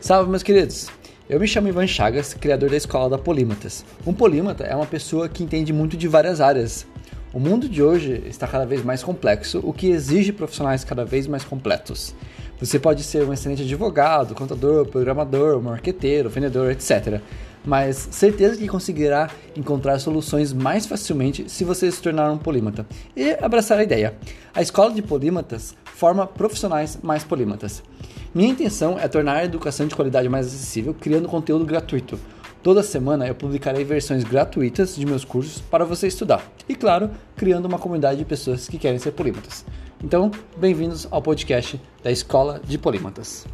Salve, meus queridos! Eu me chamo Ivan Chagas, criador da Escola da Polímatas. Um polímata é uma pessoa que entende muito de várias áreas. O mundo de hoje está cada vez mais complexo, o que exige profissionais cada vez mais completos. Você pode ser um excelente advogado, contador, programador, marqueteiro, vendedor, etc. Mas certeza que conseguirá encontrar soluções mais facilmente se você se tornar um polímata e abraçar a ideia. A Escola de Polímatas forma profissionais mais polímatas. Minha intenção é tornar a educação de qualidade mais acessível, criando conteúdo gratuito. Toda semana eu publicarei versões gratuitas de meus cursos para você estudar. E claro, criando uma comunidade de pessoas que querem ser polímatas. Então, bem-vindos ao podcast da Escola de Polímatas.